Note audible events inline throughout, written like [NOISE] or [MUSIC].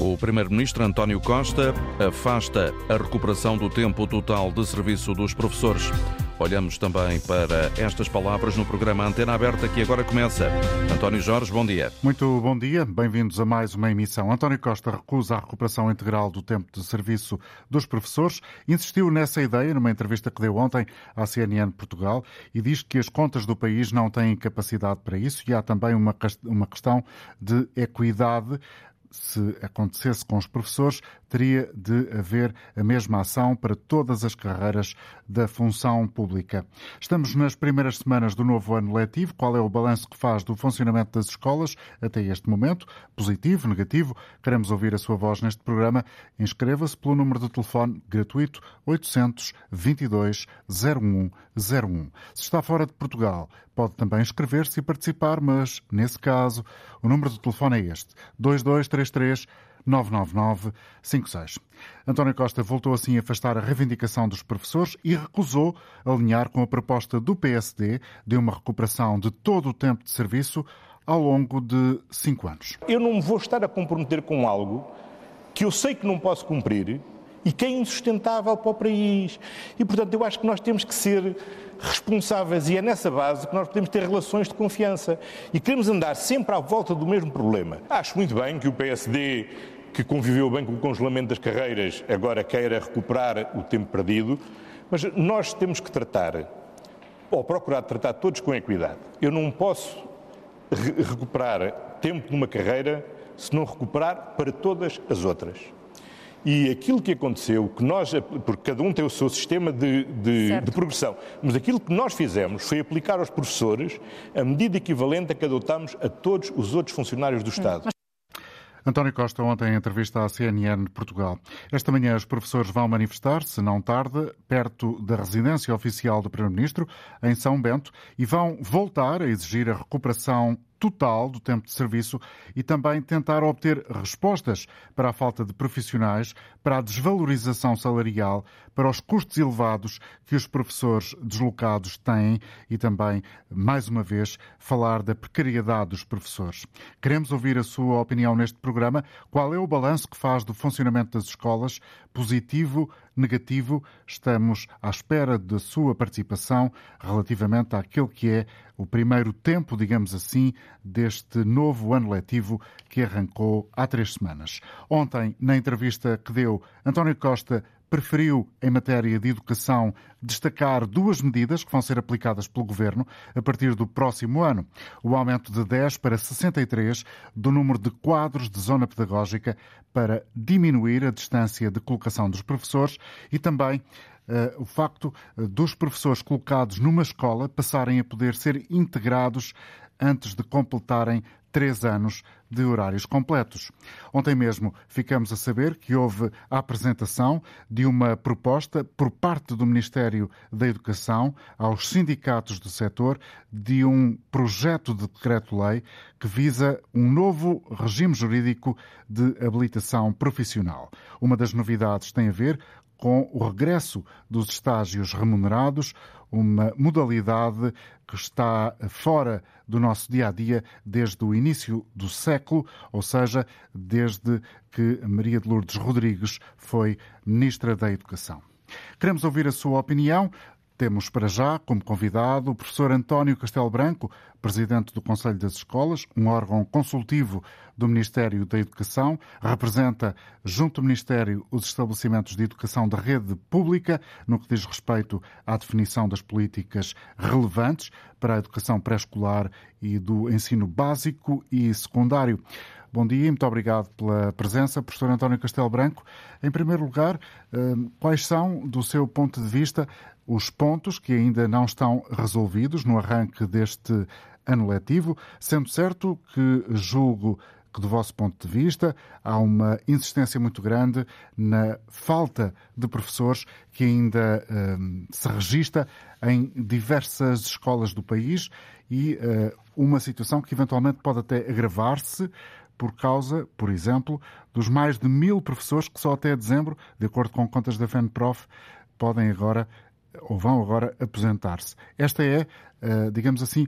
O Primeiro-Ministro António Costa afasta a recuperação do tempo total de serviço dos professores. Olhamos também para estas palavras no programa Antena Aberta que agora começa. António Jorge, bom dia. Muito bom dia, bem-vindos a mais uma emissão. António Costa recusa a recuperação integral do tempo de serviço dos professores. Insistiu nessa ideia numa entrevista que deu ontem à CNN Portugal e diz que as contas do país não têm capacidade para isso e há também uma, questão de equidade se acontecesse com os professores, teria de haver a mesma ação para todas as carreiras da função pública. Estamos nas primeiras semanas do novo ano letivo. Qual é o balanço que faz do funcionamento das escolas até este momento? Positivo, negativo? Queremos ouvir a sua voz neste programa. Inscreva-se pelo número de telefone gratuito 822 0101. Se está fora de Portugal, pode também inscrever-se e participar, mas, nesse caso, o número de telefone é este: 2233 99956. António Costa voltou assim a afastar a reivindicação dos professores e recusou alinhar com a proposta do PSD de uma recuperação de todo o tempo de serviço ao longo de cinco anos. Eu não me vou estar a comprometer com algo que eu sei que não posso cumprir e que é insustentável para o país. E, portanto, eu acho que nós temos que ser responsáveis e é nessa base que nós podemos ter relações de confiança. E queremos andar sempre à volta do mesmo problema. Acho muito bem que o PSD, que conviveu bem com o congelamento das carreiras, agora queira recuperar o tempo perdido, mas nós temos que tratar, ou procurar tratar todos com equidade. Eu não posso re recuperar tempo numa carreira se não recuperar para todas as outras. E aquilo que aconteceu, que nós, porque cada um tem o seu sistema de, de, de, progressão, mas aquilo que nós fizemos foi aplicar aos professores a medida equivalente a que adotámos a todos os outros funcionários do Estado. António Costa, ontem em entrevista à CNN Portugal. Esta manhã os professores vão manifestar-se, não tarde, perto da residência oficial do Primeiro-Ministro, em São Bento, e vão voltar a exigir a recuperação total do tempo de serviço e também tentar obter respostas para a falta de profissionais, para a desvalorização salarial, para os custos elevados que os professores deslocados têm e também, mais uma vez, falar da precariedade dos professores. Queremos ouvir a sua opinião neste programa. Qual é o balanço que faz do funcionamento das escolas? Positivo, negativo? Estamos à espera da sua participação relativamente àquele que é o primeiro tempo, digamos assim, deste novo ano letivo que arrancou há três semanas. Ontem, na entrevista que deu, António Costa preferiu, em matéria de educação, destacar duas medidas que vão ser aplicadas pelo Governo a partir do próximo ano. O aumento de 10 para 63 do número de quadros de zona pedagógica para diminuir a distância de colocação dos professores e também uh, o facto eh, dos professores colocados numa escola passarem a poder ser integrados antes de completarem três anos de horários completos. Ontem mesmo ficamos a saber que houve a apresentação de uma proposta por parte do Ministério da Educação aos sindicatos do setor de um projeto de decreto-lei que visa um novo regime jurídico de habilitação profissional. Uma das novidades tem a ver com o regresso dos estágios remunerados, uma modalidade que está fora do nosso dia a dia desde o início do século, ou seja, desde que Maria de Lourdes Rodrigues foi Ministra da Educação. Queremos ouvir a sua opinião. Temos para já como convidado o professor António Castelo Branco, presidente do Conselho das Escolas, um órgão consultivo do Ministério da Educação, representa, junto ao Ministério, os estabelecimentos de educação da rede pública, no que diz respeito à definição das políticas relevantes para a educação pré-escolar e do ensino básico e secundário. Bom dia e muito obrigado pela presença, professor António Castelo Branco. Em primeiro lugar, eh, quais são, do seu ponto de vista, os pontos que ainda não estão resolvidos no arranque deste ano letivo, sendo certo que julgo que, do vosso ponto de vista, há uma insistência muito grande na falta de professores que ainda um, se registra em diversas escolas do país e uh, uma situação que eventualmente pode até agravar-se por causa, por exemplo, dos mais de mil professores que só até dezembro, de acordo com contas da FENPROF, podem agora ou vão agora aposentar-se. Esta é, eh, digamos assim,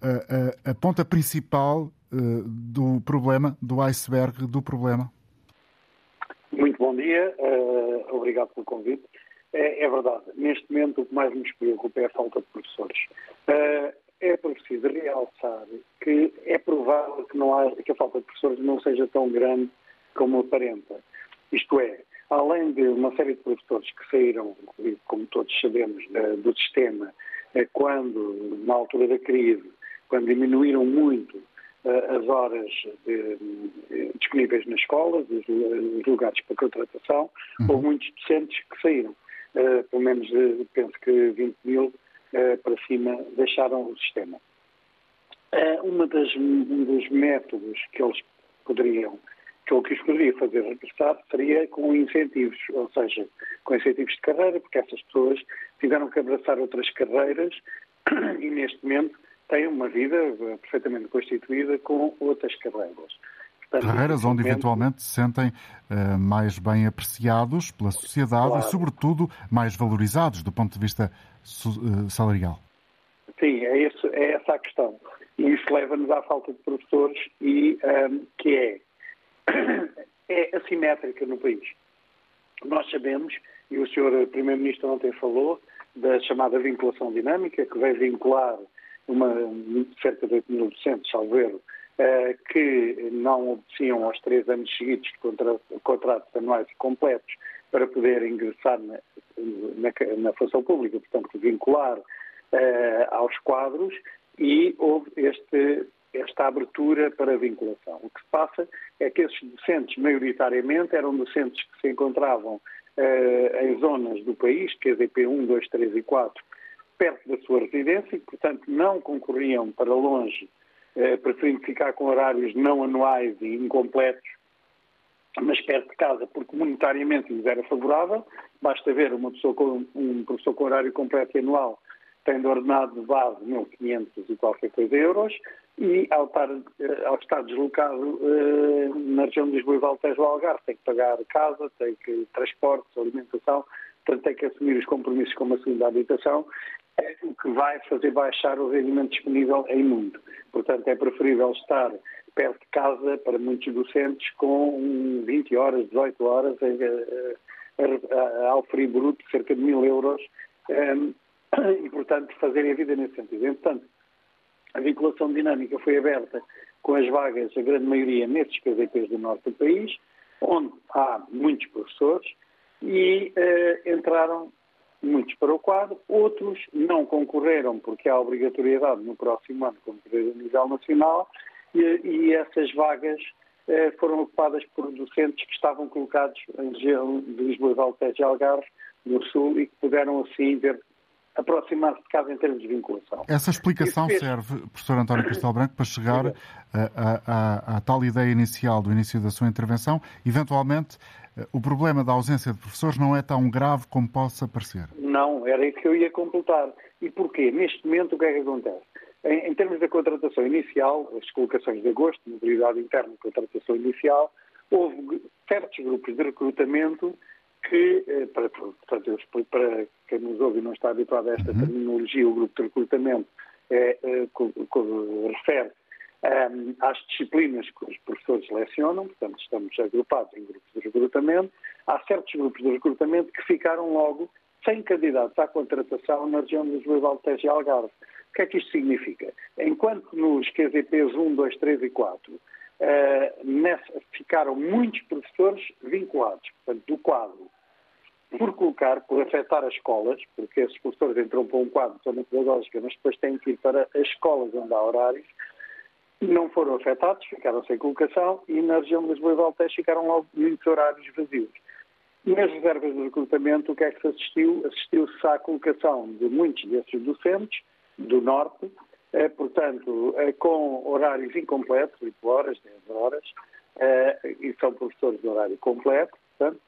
a, a, a ponta principal eh, do problema, do iceberg do problema. Muito bom dia, uh, obrigado pelo convite. É, é, verdade, neste momento o que mais nos preocupa é a falta de professores. É preciso realçar que é provável que, não há, que a falta de professores não seja tão grande como aparenta. Isto é, além de uma série de professores que saíram, como todos sabemos, do sistema, eh, quando, na altura da crise, quando diminuíram muito eh, as horas eh, disponíveis nas escolas, os lugares para contratação, uhum. houve muitos docentes que saíram. Pelo menos, penso que 20 mil para cima deixaram o sistema. Uma das, um dos métodos que eles poderiam que o que os poderia fazer regressar seria com incentivos, ou seja, com incentivos de carreira, porque essas pessoas tiveram que abraçar outras carreiras [CLEARS THROAT] e neste momento têm uma vida perfeitamente constituída com outras carreiras. Portanto, carreiras onde eventualmente se sentem uh, mais bem apreciados pela sociedade claro. e, sobretudo, mais valorizados do ponto de vista uh, salarial. Sim, é, isso, é essa a questão. E isso leva-nos à falta de professores e um, ehm, que é é assimétrica no país. Nós sabemos, e o Sr. Primeiro-Ministro ontem falou, da chamada vinculação dinâmica, que vai vincular uma, cerca de 8 mil docentes, salvo erro, eh, que não obedeciam aos três anos seguidos de contratos anuais completos para poder ingressar na, na, na função pública, portanto, vincular eh, aos quadros, e houve este esta abertura para a vinculação. O que se passa é que esses docentes, maioritariamente, eram docentes que se encontravam uh, em zonas do país, QZP 1, 2, 3 e 4, perto da sua residência e, portanto, não concorriam para longe, uh, preferindo ficar com horários não anuais e incompletos, mas perto de casa, porque monetariamente lhes era favorável. Basta ver uma pessoa com, um professor com horário completo e anual tem de ordenado de base 1.500 e qualquer coisa euros, e ao estar, eh, ao estar deslocado eh, na região de Lisboa e Valtejo Algarve tem que pagar casa, tem que transportes, alimentação, portanto tem que assumir os compromissos com a segunda habitação, é o que vai fazer baixar o rendimento disponível em mundo. Portanto, é preferível estar perto de casa para muitos docentes com 20 horas, 18 horas a, ao frio bruto, cerca de mil euros, e, portanto, fazerem a vida nesse sentido. Entretanto, a vinculação dinâmica foi aberta com as vagas, a grande maioria, nesses PDPs do norte do país, onde há muitos professores, e uh, entraram muitos para o quadro, outros não concorreram porque há obrigatoriedade no próximo ano concorrer a nível nacional, e, e essas vagas uh, foram ocupadas por docentes que estavam colocados em região de Lisboa, Valtejo e Algarve, no Sul, e que puderam assim ver aproximar-se de casa em termos de vinculação. Essa explicação fez... serve, professor António Castelo Branco, para chegar à tal ideia inicial do início da sua intervenção. Eventualmente, eh, o problema da ausência de professores não é tão grave como possa parecer. Não, era isso que eu ia completar. E porquê? Neste momento, o que é que acontece? Em, em termos da contratação inicial, as colocações de agosto, mobilidade interna, contratação inicial, houve certos grupos de recrutamento que, eh, para, explico para quem nos ouve e não está habituado a esta uhum. terminologia, o grupo de recrutamento é, é, refere um, ehm, às disciplinas que os professores selecionam, portanto, estamos agrupados em grupos de recrutamento. Há certos grupos de recrutamento que ficaram logo sem candidatos à contratação na região de Lisboa, Valtejo e Algarve. O que é que isto significa? Enquanto nos QZPs 1, 2, 3 e 4 uh, nessa, ficaram muitos professores vinculados, portanto, do quadro por colocar, por afetar as escolas, porque esses professores entram para um quadro de zona pedagógica, mas depois têm que ir para as escolas onde há horários, não foram afetados, ficaram sem colocação e na região de Lisboa e Valtejo ficaram logo muitos horários vazios. Nas reservas de recrutamento, o que é que se assistiu? Assistiu-se à colocação de muitos desses docentes do Norte, eh, portanto, eh, com horários incompletos, 8 horas, 10 horas, eh, e são professores de horário completo, portanto,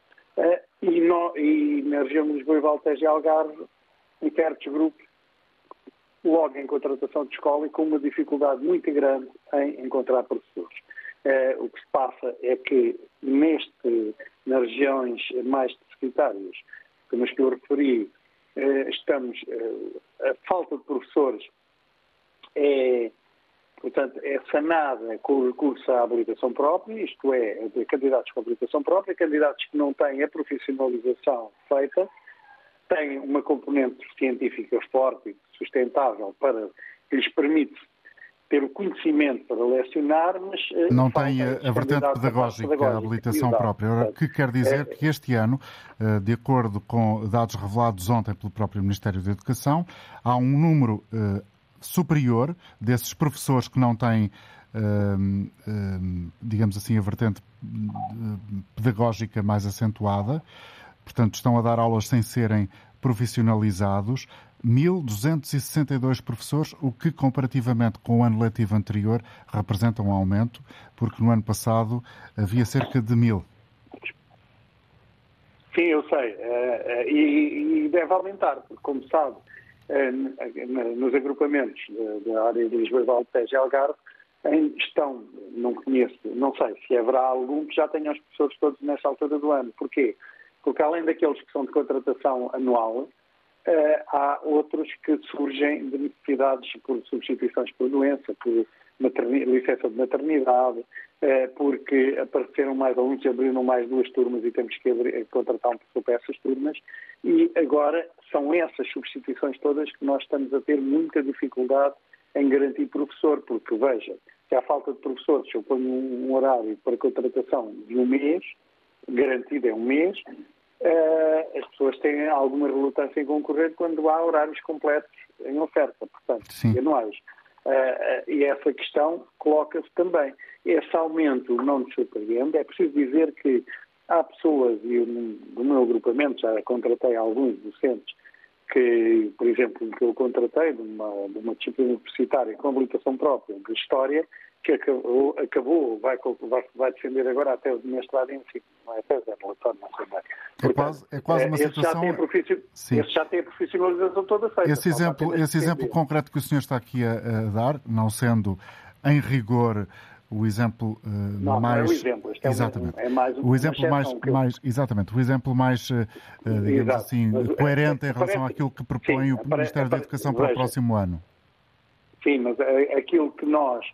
e, no, e, na região de Lisboa e Valtejo e Algarve, em certos grupos, logo em contratação de escola e com uma dificuldade muito grande em encontrar professores. Uh, o que se passa é que neste, nas regiões mais deficitárias, como as que eu referi, uh, estamos, a falta de professores é, Portanto, é sanada com o recurso à habilitação própria, isto é, de candidatos com habilitação própria, candidatos que não têm a profissionalização feita, têm uma componente científica forte e sustentável para que lhes permite ter o conhecimento para lecionar, mas... Eh, não tem a, vertente pedagógica, a habilitação Exato. própria. Ora, que quer dizer é, que este ano, eh, de acordo com dados revelados ontem pelo próprio Ministério da Educação, há um número eh, superior desses professores que não têm digamos assim, a vertente pedagógica mais acentuada, portanto, estão a dar aulas sem serem profissionalizados, 1.262 professores, o que, comparativamente com o ano letivo anterior, representa um aumento, porque no ano passado havia cerca de mil. Sim, eu sei. Eh, eh, e, deve aumentar, porque, como sabe, nos agrupamentos da área de Lisboa, Valtejo e Algarve, estão, não conheço, não sei se haverá algum que já tenha os professores todos nesta altura do ano. Porquê? Porque além daqueles que são de contratação anual, Uh, há outros que surgem de necessidades por substituições por doença, por licença de maternidade, uh, porque apareceram mais alunos, abriram mais duas turmas e temos que abrir, eh, contratar um professor para essas turmas. E agora são essas substituições todas que nós estamos a ter muita dificuldade em garantir professor, porque veja, se há falta de professores, se eu ponho um horário para contratação de um mês, garantido é um mês, uh, as pessoas têm alguma relutância em concorrer quando há horários completos em oferta, portanto, Sim. anuais. Uh, e essa questão coloca-se também. Esse aumento não nos surpreende. É preciso dizer que há pessoas, e do meu agrupamento já contratei alguns docentes, que, por exemplo, que eu contratei de uma, de uma disciplina universitária com habilitação própria de História, que acabou, acabou vai, vai, defender agora até o mestrado em ensino, não é até o relatório, não sei bem. É quase, é quase uma situação... Já tem esse já tem a profissionalização toda feita. Esse exemplo, esse exemplo concreto que o senhor está aqui a, a dar, não sendo em rigor o exemplo uh, não, mais não é o exemplo, este exatamente. É, um, é mais um, o exemplo mais, eu... mais exatamente o exemplo mais uh, digamos Exato. assim mas, coerente é, em relação parece... àquilo que propõe sim, o Ministério da Educação para o próximo ano. Sim, mas aquilo que nós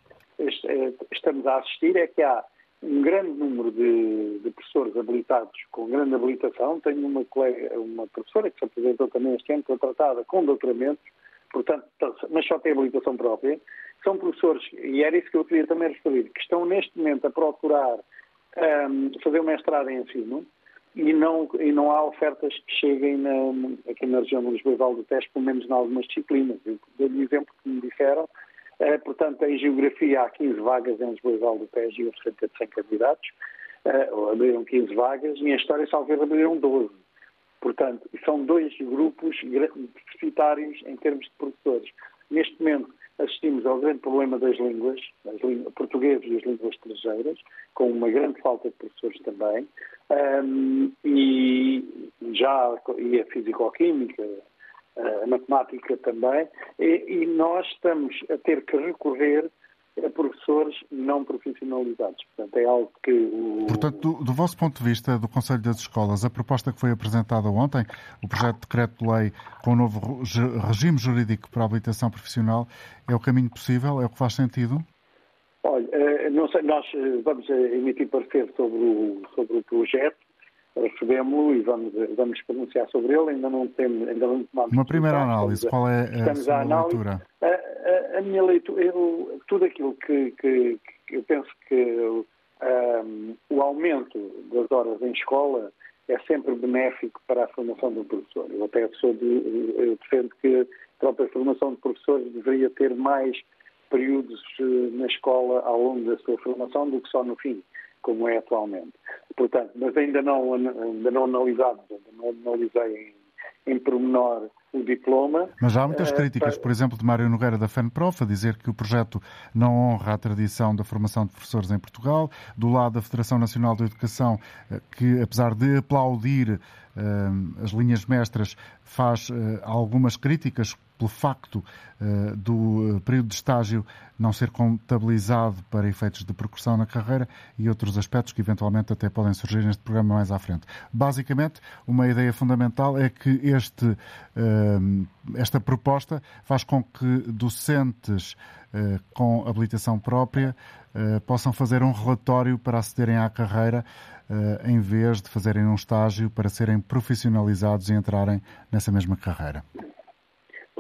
estamos a assistir é que há um grande número de, de, professores habilitados com grande habilitação. Tenho uma, colega, uma professora que se apresentou também este ano, contratada com doutoramentos, portanto, mas só tem habilitação própria. São professores, e era isso que eu queria também referir, que estão neste momento a procurar um, ehm, fazer um mestrado em ensino e não, e não há ofertas que cheguem na, aqui na região de Lisboa e Val do Teste, pelo menos em algumas disciplinas. Eu dou-lhe um exemplo que me disseram Uh, portanto, em Geografia há 15 vagas em Lisboa e Val do Tejo e houve cerca de 100 candidatos. Uh, abriram 15 vagas e em História Salveiro abriram 12. Portanto, são dois grupos deficitários em termos de professores. Neste momento, assistimos ao grande problema das línguas, as línguas e as línguas estrangeiras, com uma grande falta de professores também, um, e já e a físico-química, a matemática também, e, e nós estamos a ter que recorrer a professores não profissionalizados. Portanto, é algo que. O... Portanto, do, do, vosso ponto de vista, do Conselho das Escolas, a proposta que foi apresentada ontem, o projeto de decreto-lei com o novo regime jurídico para a habilitação profissional, é o caminho possível? É o que faz sentido? Olha, eh, não sei, nós eh, vamos eh, emitir parecer sobre o, sobre o projeto recebemos-lo e vamos, vamos pronunciar sobre ele. Ainda não temos, ainda não tomamos. Uma primeira análise, qual é a sua leitura? A, a, a, minha leitura, eu, tudo aquilo que, que, que eu penso que um, o aumento das horas em escola é sempre benéfico para a formação do professor. Eu até sou de, eu defendo que a própria formação de professores deveria ter mais períodos eh, na escola ao longo da sua formação do que só no fim como é atualmente. Portanto, mas ainda não, ainda não analisamos, ainda não analisei em, em pormenor o diploma. Mas há muitas eh, críticas, por exemplo, de Mário Nogueira da FENPROF, a dizer que o projeto não honra a tradição da formação de professores em Portugal, do lado da Federação Nacional de Educação, eh, que apesar de aplaudir uh, as linhas mestras, faz algumas críticas pelo facto uh, do período de estágio não ser contabilizado para efeitos de progressão na carreira e outros aspectos que eventualmente até podem surgir neste programa mais à frente. Basicamente, uma ideia fundamental é que este, uh, esta proposta faz com que docentes uh, com habilitação própria possam fazer um relatório para acederem à carreira em vez de fazerem um estágio para serem profissionalizados e entrarem nessa mesma carreira?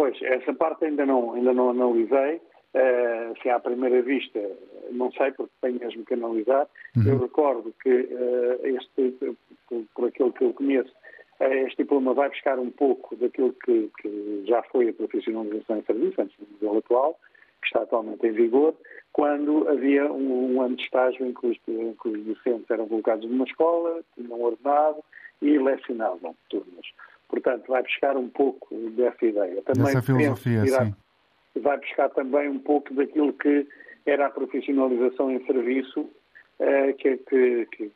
Pois, essa parte ainda não, ainda não analisei. Uh, se à primeira vista, não sei, porque tenho mesmo que analisar. Uhum. Eu recordo que uh, este, por, por, aquilo que eu conheço, uh, este diploma vai buscar um pouco daquilo que, que já foi a profissionalização em serviço, antes do modelo atual, que está atualmente em vigor, quando havia um, um ano de estágio em que, os, em que, os, docentes eram colocados numa escola, tinham ordenado e lecionavam turmas. Portanto, vai buscar um pouco dessa ideia. Também Dessa filosofia, irá, sim. Vai buscar também um pouco daquilo que era a profissionalização em serviço, eh, que, que, que,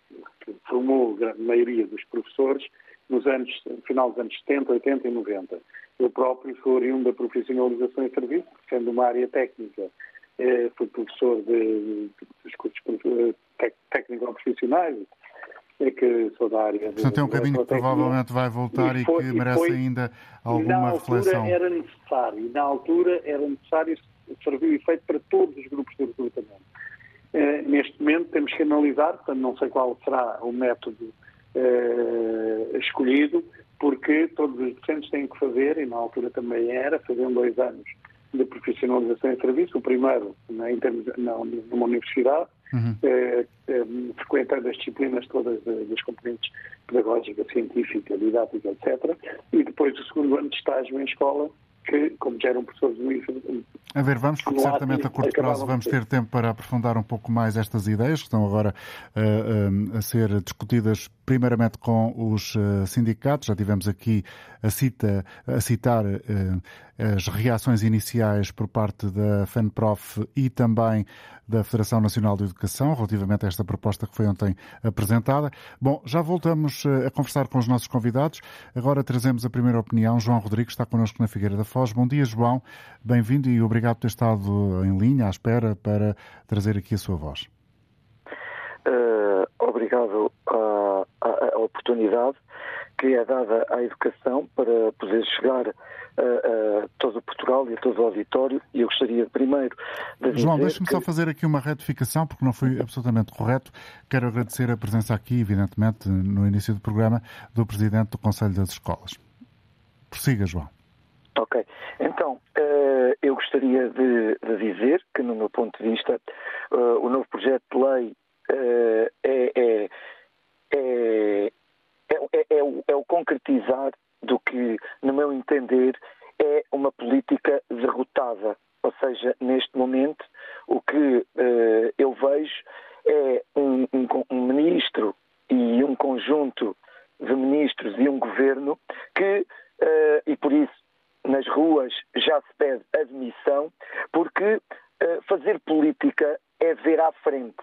formou a grande maioria dos professores nos anos, no final dos anos 70, 80 e 90. Eu próprio sou oriundo da profissionalização em serviço, sendo uma área técnica eh, fui professor de, dos cursos eh, técnico-profissionais, que sou da área. Portanto, é um caminho que provavelmente vai voltar e, foi, e que merece foi, ainda alguma reflexão. era necessário, e na altura era necessário, serviu efeito para todos os grupos de recrutamento. Eh, neste momento temos que analisar, portanto não sei qual será o método eh, escolhido, porque todos os docentes têm que fazer, e na altura também era, faziam dois anos de profissionalização em serviço, o primeiro né, em termos, não, numa universidade, uhum. eh, eh, frequentando as disciplinas todas das componentes pedagógica, científica, didática, etc. E depois o segundo ano de estágio em escola, que, como já eram professores do IFE... A ver, vamos, porque certamente a curto prazo vamos ter tempo para aprofundar um pouco mais estas ideias que estão agora uh, uh, a ser discutidas primeiramente com os uh, sindicatos. Já tivemos aqui a, cita, a citar as reações iniciais por parte da FENPROF e também da Federação Nacional de Educação relativamente a esta proposta que foi ontem apresentada. Bom, já voltamos a conversar com os nossos convidados. Agora trazemos a primeira opinião. João Rodrigues está connosco na Figueira da Foz. Bom dia, João. Bem-vindo e obrigado por ter estado em linha, à espera, para trazer aqui a sua voz. Uh, à, oportunidade que é dada à educação para poder chegar a, a todo Portugal e a todo o auditório. E eu gostaria primeiro de João, deixe-me que... só fazer aqui uma retificação, porque não foi absolutamente correto. Quero agradecer a presença aqui, evidentemente, no início do programa, do Presidente do Conselho das Escolas. Prossiga, João. Ok. Então, uh, eu gostaria de, dizer que, no meu ponto de vista, o novo projeto de lei uh, é, é, é, é, o, é o concretizar do que, no meu entender, é uma política derrotada. Ou seja, neste momento, o que eu vejo é um, um, um ministro e um conjunto de ministros e um governo que, uh, e por isso nas ruas já se pede admissão, porque uh, fazer política é ver à frente,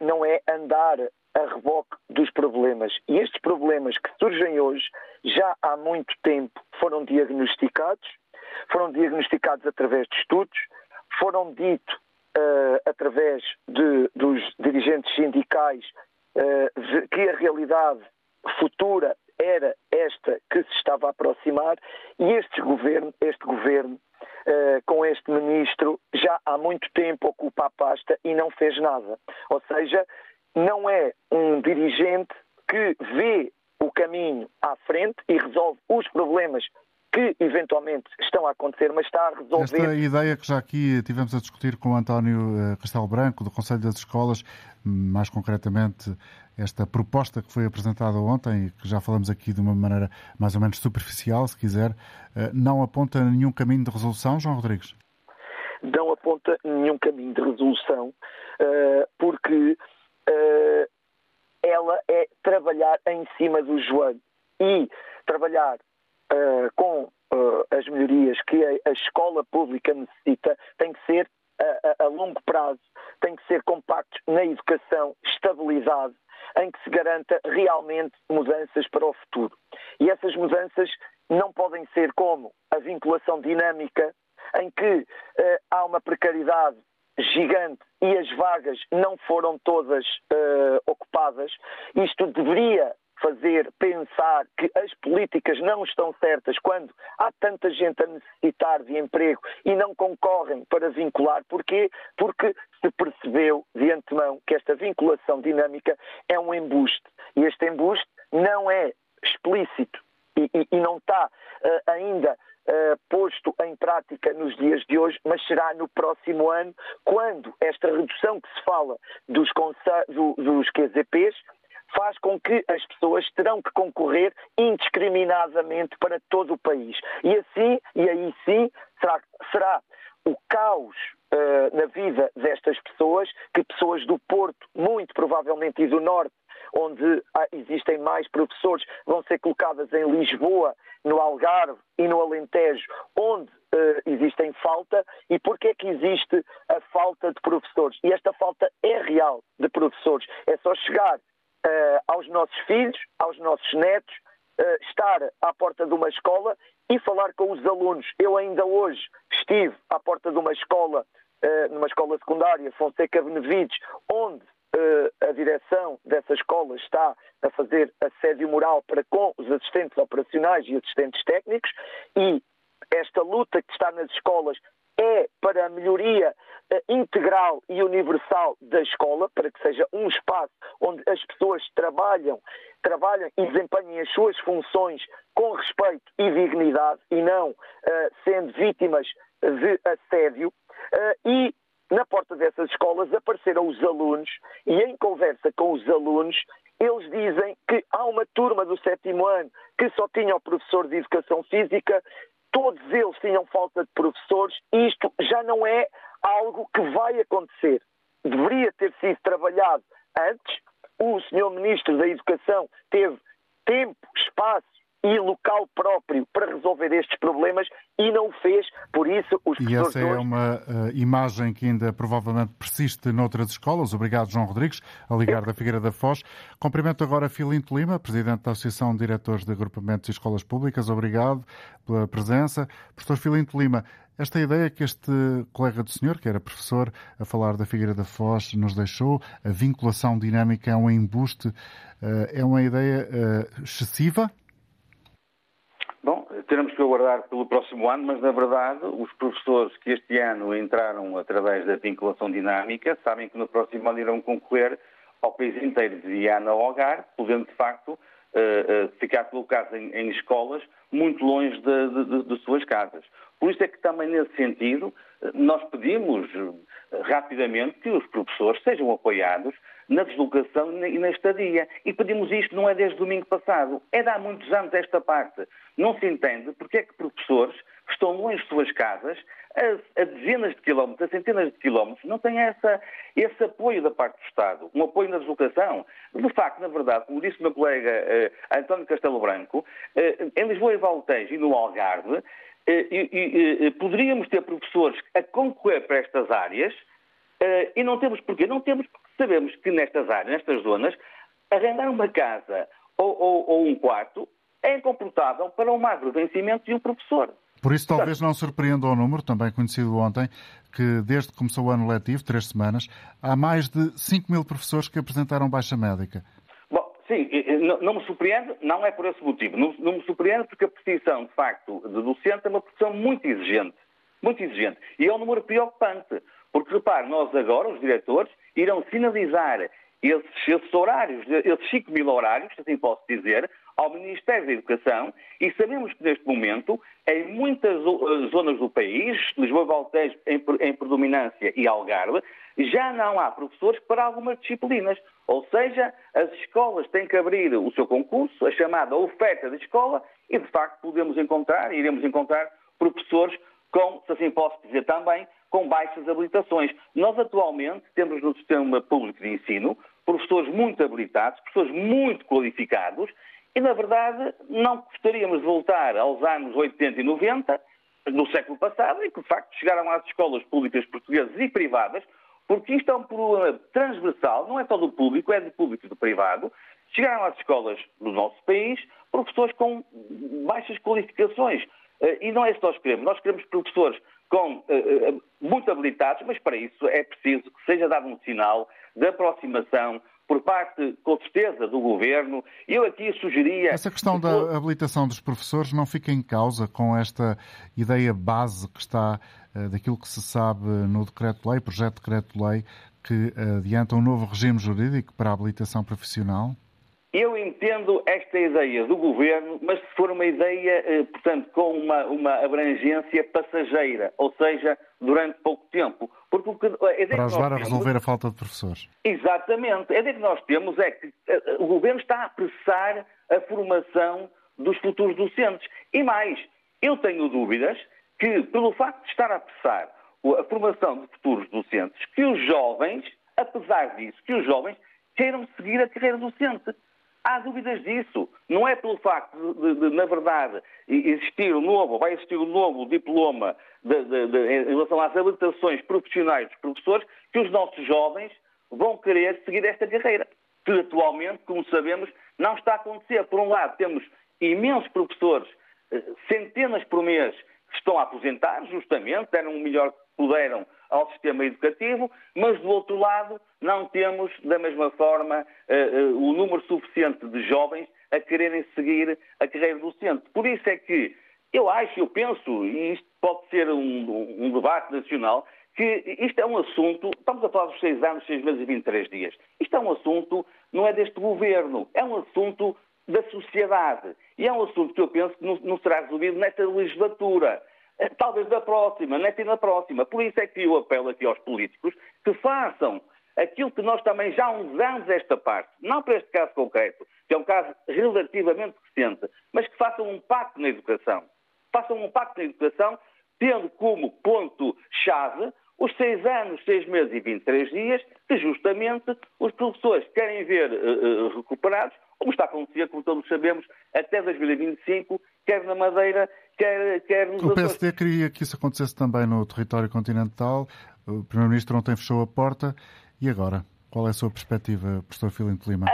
não é andar a reboque dos problemas. E estes problemas que surgem hoje, já há muito tempo foram diagnosticados, foram diagnosticados através de estudos, foram ditos uh, através de, dos dirigentes sindicais que a realidade futura era esta que se estava a aproximar e este governo, este governo uh, com este ministro, já há muito tempo ocupa a pasta e não fez nada. Ou seja, não é um dirigente que vê o caminho à frente e resolve os problemas que eventualmente estão a acontecer, mas está a resolver. Esta ideia que já aqui tivemos a discutir com o António eh, Castelo Branco, do Conselho das Escolas, mais concretamente esta proposta que foi apresentada ontem e que já falamos aqui de uma maneira mais ou menos superficial, se quiser, eh, não aponta nenhum caminho de resolução, João Rodrigues? Não aponta nenhum caminho de resolução, eh, porque eh, ela é trabalhar em cima do joelho e trabalhar com as melhorias que a escola pública necessita tem que ser a, a, longo prazo, tem que ser compactos na educação, estabilidade, em que se garanta realmente mudanças para o futuro. E essas mudanças não podem ser como a vinculação dinâmica, em que uh, há uma precariedade gigante e as vagas não foram todas uh, ocupadas. Isto deveria fazer pensar que as políticas não estão certas quando há tanta gente a necessitar de emprego e não concorrem para vincular. Porquê? Porque se percebeu de antemão que esta vinculação dinâmica é um embuste. E este embuste não é explícito e, e, e não está uh, ainda Uh, posto em prática nos dias de hoje, mas será no próximo ano, quando esta redução que se fala dos, do, dos QZPs faz com que as pessoas terão que concorrer indiscriminadamente para todo o país. E assim, e aí sim, será, será o caos uh, na vida destas pessoas, que pessoas do Porto, muito provavelmente, e do Norte, onde existem mais professores, vão ser colocadas em Lisboa, no Algarve e no Alentejo, onde uh, existem falta. E porquê é que existe a falta de professores? E esta falta é real de professores. É só chegar uh, aos nossos filhos, aos nossos netos, uh, estar à porta de uma escola e falar com os alunos. Eu ainda hoje estive à porta de uma escola, numa escola secundária, Fonseca Benevides, onde a direção dessa escola está a fazer assédio moral para com os assistentes operacionais e assistentes técnicos e esta luta que está nas escolas é para a melhoria uh, integral e universal da escola, para que seja um espaço onde as pessoas trabalham, trabalham e desempenhem as suas funções com respeito e dignidade e não uh, sendo vítimas de assédio. Uh, e na porta dessas escolas apareceram os alunos e em conversa com os alunos eles dizem que há uma turma do sétimo ano que só tinha o professor de educação física todos eles tinham falta de professores e isto já não é algo que vai acontecer. Deveria ter sido trabalhado antes. O senhor Ministro da Educação teve tempo, espaço e local próprio para resolver estes problemas e não o fez, por isso os E essa é uma uh, imagem que ainda provavelmente persiste noutras escolas. Obrigado, João Rodrigues, a ligar da Figueira da Foz. Cumprimento agora Filinto Lima, Presidente da Associação de Diretores de Agrupamentos e Escolas Públicas. Obrigado pela presença. Professor Filinto Lima, esta ideia que este colega do senhor, que era professor, a falar da Figueira da Foz, nos deixou, a vinculação dinâmica é um embuste, uh, é uma ideia uh, excessiva? Bom, teremos que aguardar pelo próximo ano, mas na verdade os professores que este ano entraram através da vinculação dinâmica sabem que no próximo ano irão concorrer ao país inteiro de ano ao Algarve, podendo de facto uh, uh, ficar colocados em, em, escolas muito longe de, de, de, suas casas. Por isso é que também nesse sentido eh, nós pedimos rapidamente que os professores sejam apoiados na deslocação e na estadia. E pedimos isto não é desde domingo passado, é de há muitos anos esta parte. Não se entende porque é que professores que estão longe de suas casas, a, a, dezenas de quilómetros, a centenas de quilómetros, não têm essa, esse apoio da parte do Estado, um apoio na deslocação. De facto, na verdade, como disse o meu colega eh, António Castelo Branco, eh, em Lisboa e Valtejo e no Algarve, eh, e, e, poderíamos ter professores a concorrer para estas áreas e não temos porquê. Não temos porque sabemos que nestas áreas, nestas zonas, arrendar uma casa ou, ou, ou um quarto é incomportável para um magro vencimento de um professor. Por isso, talvez não surpreenda o número, também conhecido ontem, que desde que começou o ano letivo, três semanas, há mais de 5 mil professores que apresentaram baixa médica. Sim, não me surpreende, não é por esse motivo. Não, não me surpreende porque a profissão, de facto, de docente é uma profissão muito exigente. Muito exigente. E é um número preocupante. Porque, repare, nós agora, os diretores, irão sinalizar esses, esses horários, esses 5 mil horários, assim posso dizer, ao Ministério da Educação e sabemos que neste momento, em muitas eh, zonas do país, Lisboa Valtejo em, em predominância e Algarve, já não há professores para algumas disciplinas. Ou seja, as escolas têm que abrir o seu concurso, a chamada oferta de escola, e de facto podemos encontrar, iremos encontrar professores com, se assim posso dizer também, com baixas habilitações. Nós atualmente temos no sistema público de ensino professores muito habilitados, professores muito qualificados, e na verdade não gostaríamos de voltar aos anos 80 e 90, no século passado, em que de facto chegaram às escolas públicas portuguesas e privadas Porque isto é um problema transversal, não é só do público, é do público e do privado. Chegaram às escolas do nosso país professores com baixas qualificações. Eh, e não é isso que nós queremos. Nós queremos professores com, uh, muito habilitados, mas para isso é preciso que seja dado um sinal de aproximação por parte, com certeza, do governo. Eu aqui sugeria. Essa questão que... da habilitação dos professores não fica em causa com esta ideia base que está uh, daquilo que se sabe no decreto-lei, projeto de decreto-lei, que adianta um novo regime jurídico para a habilitação profissional? Eu entendo esta ideia do governo, mas se for uma ideia, eh, portanto, com uma, uma abrangência passageira, ou seja, durante pouco tempo. Porque o que, ideia Para ajudar a resolver a falta de professores. Exatamente. A ideia que nós temos é que eh, o governo está a apressar a formação dos futuros docentes. E mais, eu tenho dúvidas que, pelo facto de estar a apressar a formação de futuros docentes, que os jovens, apesar disso, que os jovens queiram seguir a carreira docente. Há dúvidas disso. Não é pelo facto de, de, de na verdade, existir um novo, vai existir um novo diploma de, em relação às habilitações profissionais dos professores que os nossos jovens vão querer seguir esta carreira. Que atualmente, como sabemos, não está a acontecer. Por um lado, temos imensos professores, eh, centenas por mês, que estão a aposentar, justamente, deram o melhor que puderam ao sistema educativo, mas do outro lado não temos, da mesma forma, eh, eh, o número suficiente de jovens a quererem seguir a carreira docente. Por isso é que eu acho, eu penso, e isto pode ser um, um debate nacional, que isto é um assunto, estamos a falar dos seis anos, seis meses e 23 dias. Isto é um assunto, não é deste governo, é um assunto da sociedade. E é um assunto que eu penso que não, não será resolvido nesta legislatura. Eh, talvez da próxima, nesta e na próxima. Por isso é que eu apelo aqui aos políticos que façam aquilo que nós também já há uns anos esta parte, não para este caso concreto, que é um caso relativamente recente, mas que façam um pacto na educação. Façam um pacto na educação, tendo como ponto-chave os seis anos, seis meses e 23 dias, que justamente os professores querem ver uh, recuperados, como está a acontecer, como todos sabemos, até 2025, quer na Madeira, quer, quer nos O PSD Açores. queria que isso acontecesse também no território continental. O Primeiro-Ministro ontem fechou a porta. E agora? Qual é a sua perspectiva, professor Filinto Lima?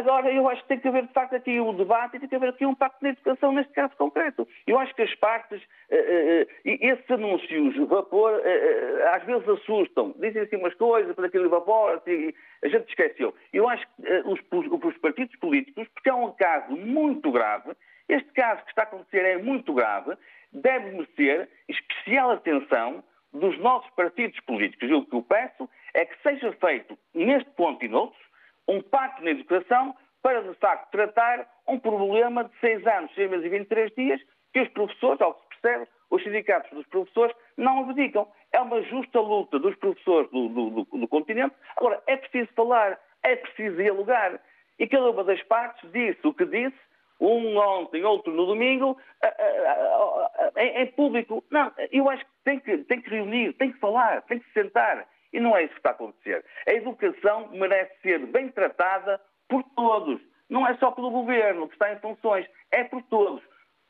Agora, eu acho que tem que haver, de facto, aqui um debate e tem que haver aqui um pacto de educação, neste caso concreto. Eu acho que as partes, uh, uh, esses anúncios, vapor, uh, às vezes assustam. Dizem assim umas coisas, depois aquilo vapor, assim, a gente esqueceu. Eu acho que os, os partidos políticos, porque é um caso muito grave, este caso que está a acontecer é muito grave, deve merecer especial atenção dos nossos partidos políticos. E o que eu peço é que seja feito, neste ponto e noutros, um pacto na educação para, de facto, tratar um problema de seis anos, seis meses e 23 dias, que os professores, ao que se percebe, os sindicatos dos professores não abdicam. É uma justa luta dos professores do, do, do, do continente. Agora, é preciso falar, é preciso dialogar. E cada uma das partes disse o que disse um ontem, outro no domingo, em, público. Não, eu acho que tem, que tem que reunir, tem que falar, tem que se sentar. E não é isso que está a acontecer. A educação merece ser bem tratada por todos. Não é só pelo governo que está em funções, é por todos.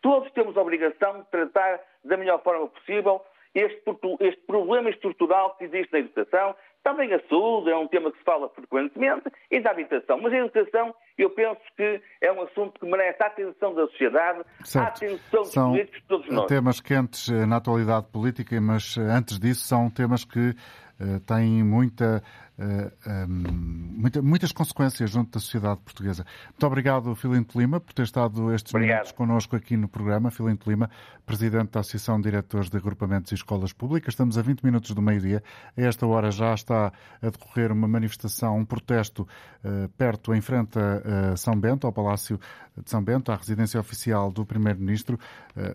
Todos temos a obrigação de tratar da melhor forma possível este, este problema estrutural que existe na educação, também a saúde é um tema que se fala frequentemente e da habitação. Mas a educação, eu penso que é um assunto que merece a atenção da sociedade, certo. a atenção dos são políticos, de todos nós. temas quentes eh, na atualidade política, mas eh, antes disso são temas que uh, têm muita uh, um, muita, muitas consequências junto da sociedade portuguesa. Muito obrigado, Filinto Lima, por ter estado estes obrigado. minutos connosco aqui no programa. Filinto Lima, Presidente da Associação de Diretores de Agrupamentos e Escolas Públicas. Estamos a 20 minutos do meio-dia. A esta hora já está a decorrer uma manifestação, um protesto uh, perto, em frente a, São Bento, ao Palácio de São Bento, à residência oficial do Primeiro-Ministro.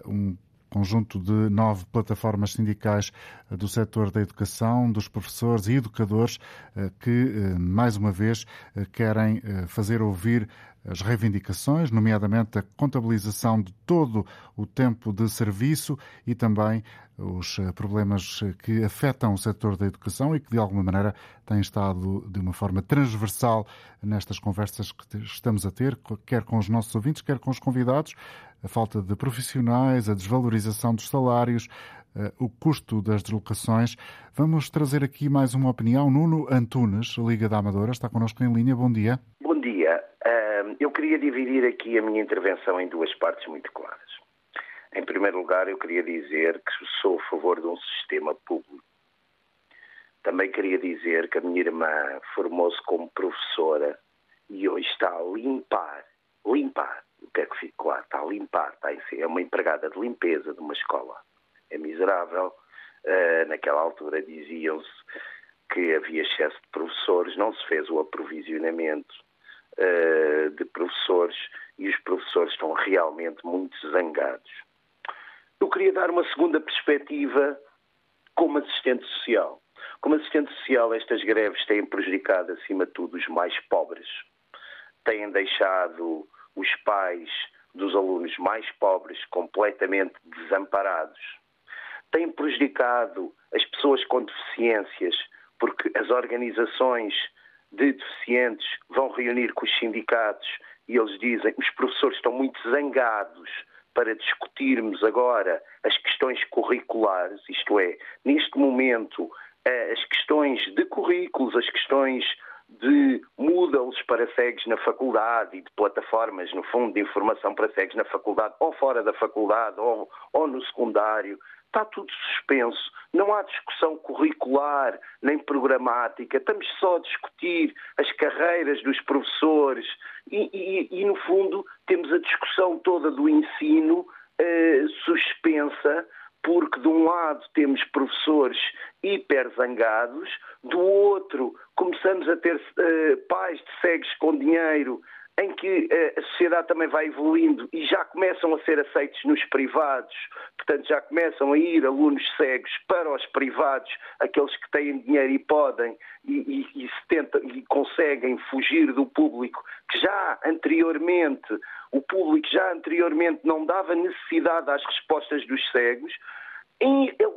Um conjunto de nove plataformas sindicais eh, do setor da educação, dos professores e educadores, eh, que, eh, mais uma vez, querem fazer ouvir as reivindicações, nomeadamente a contabilização de todo o tempo de serviço e também os problemas que afetam o setor da educação e que, de alguma maneira, têm estado de uma forma transversal nestas conversas que estamos a ter, quer com os nossos ouvintes, quer com os convidados a falta de profissionais, a desvalorização dos salários, o custo das deslocações. Vamos trazer aqui mais uma opinião. Nuno Antunes, Liga da Amadora, está connosco em linha. Bom dia. Bom dia. Eu queria dividir aqui a minha intervenção em duas partes muito claras. Em primeiro lugar, eu queria dizer que sou a favor de um sistema público. Também queria dizer que a minha irmã formou-se como professora e hoje está a limpar, limpar, o que é que fique claro, está a limpar, está si, é uma empregada de limpeza de uma escola. É miserável. Uh, naquela altura diziam-se que havia excesso de professores, não se fez o aprovisionamento uh, de professores e os professores estão realmente muito zangados. Eu queria dar uma segunda perspectiva como assistente social. Como assistente social, estas greves têm prejudicado, acima de tudo, os mais pobres. Têm deixado os pais dos alunos mais pobres completamente desamparados. Têm prejudicado as pessoas com deficiências, porque as organizações de deficientes vão reunir com os sindicatos e eles dizem os professores estão muito zangados para discutirmos agora as questões curriculares, isto é, neste momento, eh, as questões de currículos, as questões de Moodles para cegos na faculdade e de plataformas, no fundo, de informação para cegos na faculdade, ou fora da faculdade, ou, ou no secundário, está tudo suspenso. Não há discussão curricular nem programática. Estamos só a discutir as carreiras dos professores e, e, e no fundo, temos a discussão toda do ensino eh, suspensa porque de um lado temos professores hiper zangados, do outro começamos a ter uh, pais de cegos com dinheiro em que eh, a sociedade também vai evoluindo e já começam a ser aceitos nos privados, portanto já começam a ir alunos cegos para os privados, aqueles que têm dinheiro e podem e, e, e, tentam, e conseguem fugir do público que já anteriormente, o público já anteriormente não dava necessidade às respostas dos cegos,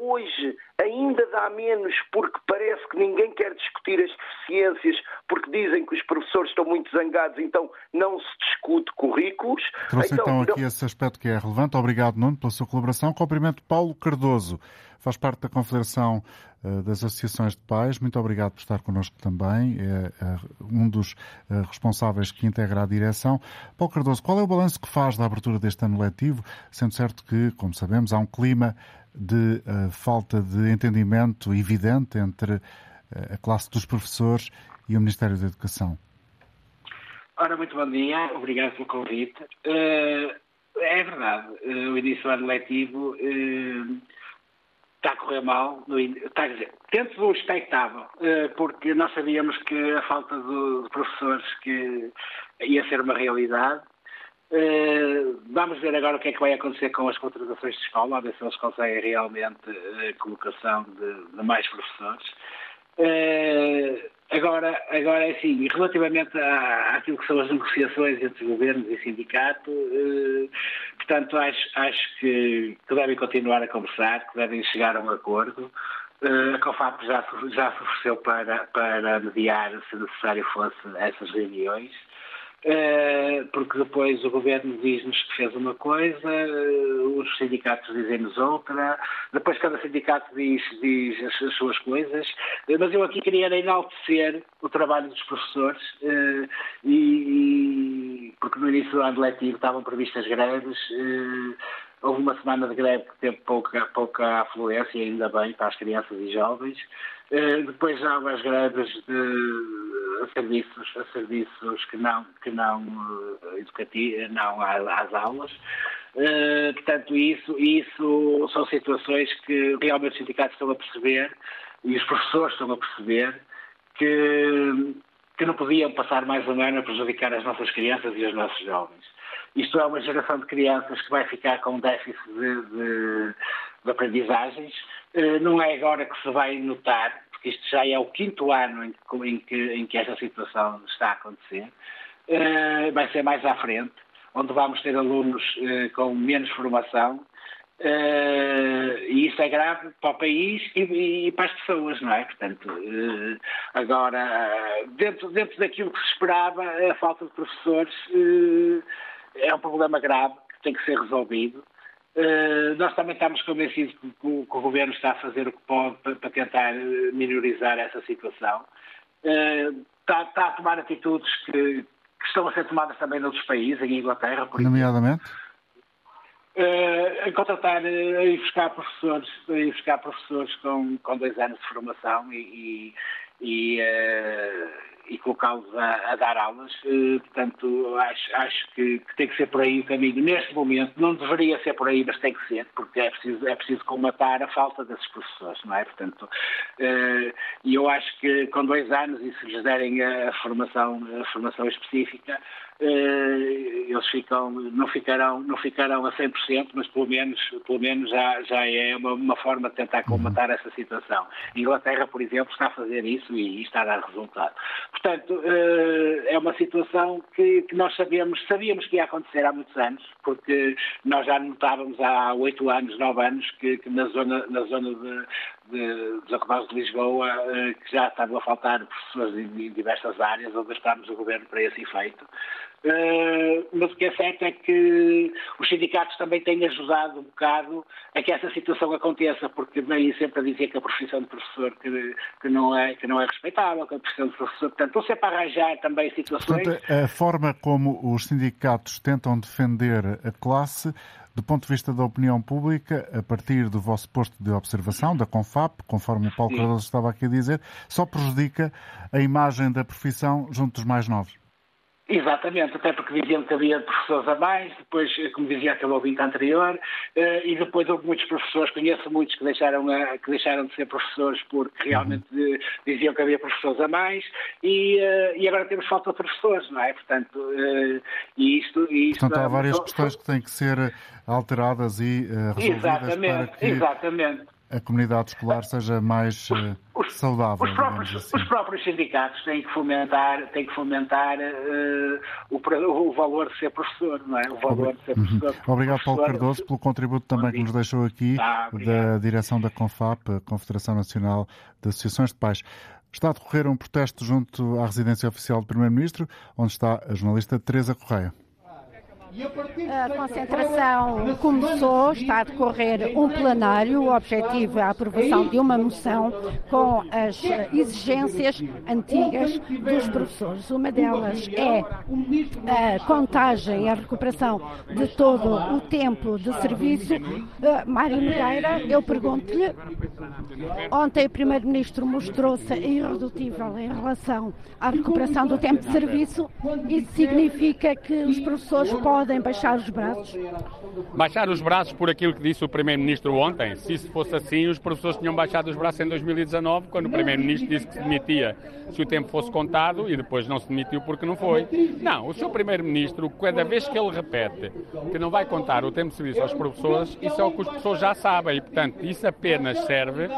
hoje ainda dá menos porque parece que ninguém quer discutir as deficiências, porque dizem que os professores estão muito zangados, então não se discute currículos. Trouxe então, então aqui não... esse aspecto que é relevante. Obrigado, Nuno, pela sua colaboração. Cumprimento Paulo Cardoso, faz parte da Confederação eh, das Associações de Pais. Muito obrigado por estar connosco também. É, é um dos eh, responsáveis que integra a direção. Paulo Cardoso, qual é o balanço que faz da abertura deste ano letivo, sendo certo que, como sabemos, há um clima de uh, falta de entendimento evidente entre uh, a classe dos professores e o Ministério da Educação. Ora, muito bom dia, obrigado pelo convite. Uh, é verdade, o início do ano letivo está a correr mal, está a dizer, dentro do expectável, porque nós sabíamos que a falta de, professores que ia ser uma realidade Uh, vamos ver agora o que é que vai acontecer com as contratações de escola, a ver se eles conseguem realmente a uh, colocação de, de, mais professores. Uh, agora, agora é assim, relativamente àquilo que são as negociações entre governos e sindicato, eh, portanto, acho, acho que, que, devem continuar a conversar, que devem chegar a um acordo. a COFAP já, já se ofereceu para, para mediar, se necessário fosse, essas reuniões. Eh, porque depois o governo diz-nos que fez uma coisa, eh, os sindicatos dizem-nos outra, depois cada sindicato diz, diz as, as, suas coisas, eh, mas eu aqui queria enaltecer o trabalho dos professores, e, porque no início do ano letivo estavam previstas greves, houve uma semana de greve que teve pouca, pouca afluência, ainda bem, para as crianças e jovens, depois há as greves de a serviços, a serviços que não, que não uh, educativos, não às aulas. Uh, portanto, isso, isso são situações que realmente os sindicatos estão a perceber e os professores estão a perceber que, que não podiam passar mais um ano a prejudicar as nossas crianças e os nossos jovens. Isto é uma geração de crianças que vai ficar com déficit de, de, de aprendizagens. Uh, não é agora que se vai notar, porque isto já é o quinto ano em que, em que, em que esta situação está a acontecer, uh, vai ser mais à frente, onde vamos ter alunos uh, com menos formação, e isso é grave para o país e, para as pessoas, não é? Portanto, agora, dentro, dentro daquilo que se esperava, a falta de professores é um problema grave que tem que ser resolvido. Uh, nós também estamos convencidos que, que, o, que, o Governo está a fazer o que pode para, para tentar minorizar essa situação. Uh, está, está, a tomar atitudes que, que, estão a ser tomadas também noutros países, em Inglaterra, por Nomeadamente? Uh, a contratar, a ir buscar professores, a ir buscar professores com, com dois anos de formação e, e, e e colocá-los a, a, dar aulas. Uh, portanto, acho, acho que, que, tem que ser por aí o caminho. Neste momento, não deveria ser por aí, mas tem que ser, porque é preciso, é preciso comatar a falta desses professores, não é? Portanto, uh, e eu acho que com dois anos, e se lhes derem a, formação, a formação específica, eh, eles ficam, não, ficarão, não ficarão a 100%, mas pelo menos, pelo menos já, já é uma, uma forma de tentar combatar essa situação. A Inglaterra, por exemplo, está a fazer isso e, e está a dar resultado. Portanto, eh, é uma situação que, que, nós sabemos, sabíamos que ia acontecer há muitos anos, porque nós já notávamos há oito anos, nove anos, que, que na zona, na zona de, de, dos acabados de Lisboa, eh, que já estavam a faltar professores em, diversas áreas, onde estamos o governo para esse efeito. Uh, mas o que é certo é que os sindicatos também têm ajudado um bocado a que essa situação aconteça, porque vêm sempre a dizer que a profissão de professor que, que, não, é, que não é respeitável, que a profissão de professor, portanto, estão sempre a arranjar também situações. Portanto, a forma como os sindicatos tentam defender a classe do ponto de vista da opinião pública, a partir do vosso posto de observação, da CONFAP, conforme o Paulo Cardoso estava aqui a dizer, só prejudica a imagem da profissão junto dos mais novos. Exatamente, até porque diziam que havia professores a mais, depois, como dizia aquele ouvinte anterior, eh, e depois houve muitos professores, conheço muitos que deixaram, que deixaram de ser professores porque realmente uhum. diziam que havia professores a mais, e, eh, e agora temos falta de professores, não é? Portanto, eh, e isto... E isto Portanto, há várias questões que têm que ser alteradas e resolvidas exatamente, para que... Exatamente a comunidade escolar seja mais os, os, saudável. Os próprios, assim. os próprios, sindicatos têm que fomentar, têm que fomentar uh, o, o, valor de ser professor, não é? O valor de ser professor. Uhum. Obrigado, Paulo Cardoso, pelo contributo também que nos deixou aqui tá, da direção da CONFAP, Confederação Nacional de Associações de Pais. Está a decorrer um protesto junto à residência oficial do Primeiro-Ministro, onde está a jornalista Teresa Correia. A concentração começou, está a decorrer um plenário. O objetivo é a aprovação de uma moção com as exigências antigas dos professores. Uma delas é a contagem, a recuperação de todo o tempo de serviço. Uh, Mário Nogueira, eu pergunto-lhe, ontem o Primeiro-Ministro mostrou-se irredutível em relação à recuperação do tempo de serviço. Isso significa que os professores podem podem baixar os braços? Baixar os braços por aquilo que disse o Primeiro-Ministro ontem. Se isso fosse assim, os professores tinham baixado os braços em 2019, quando o Primeiro-Ministro disse que se demitia se o tempo fosse contado e depois não se demitiu porque não foi. Não, o seu Primeiro-Ministro, cada vez que ele repete que não vai contar o tempo de serviço aos professores, isso é o que os professores já sabem e, portanto, isso apenas serve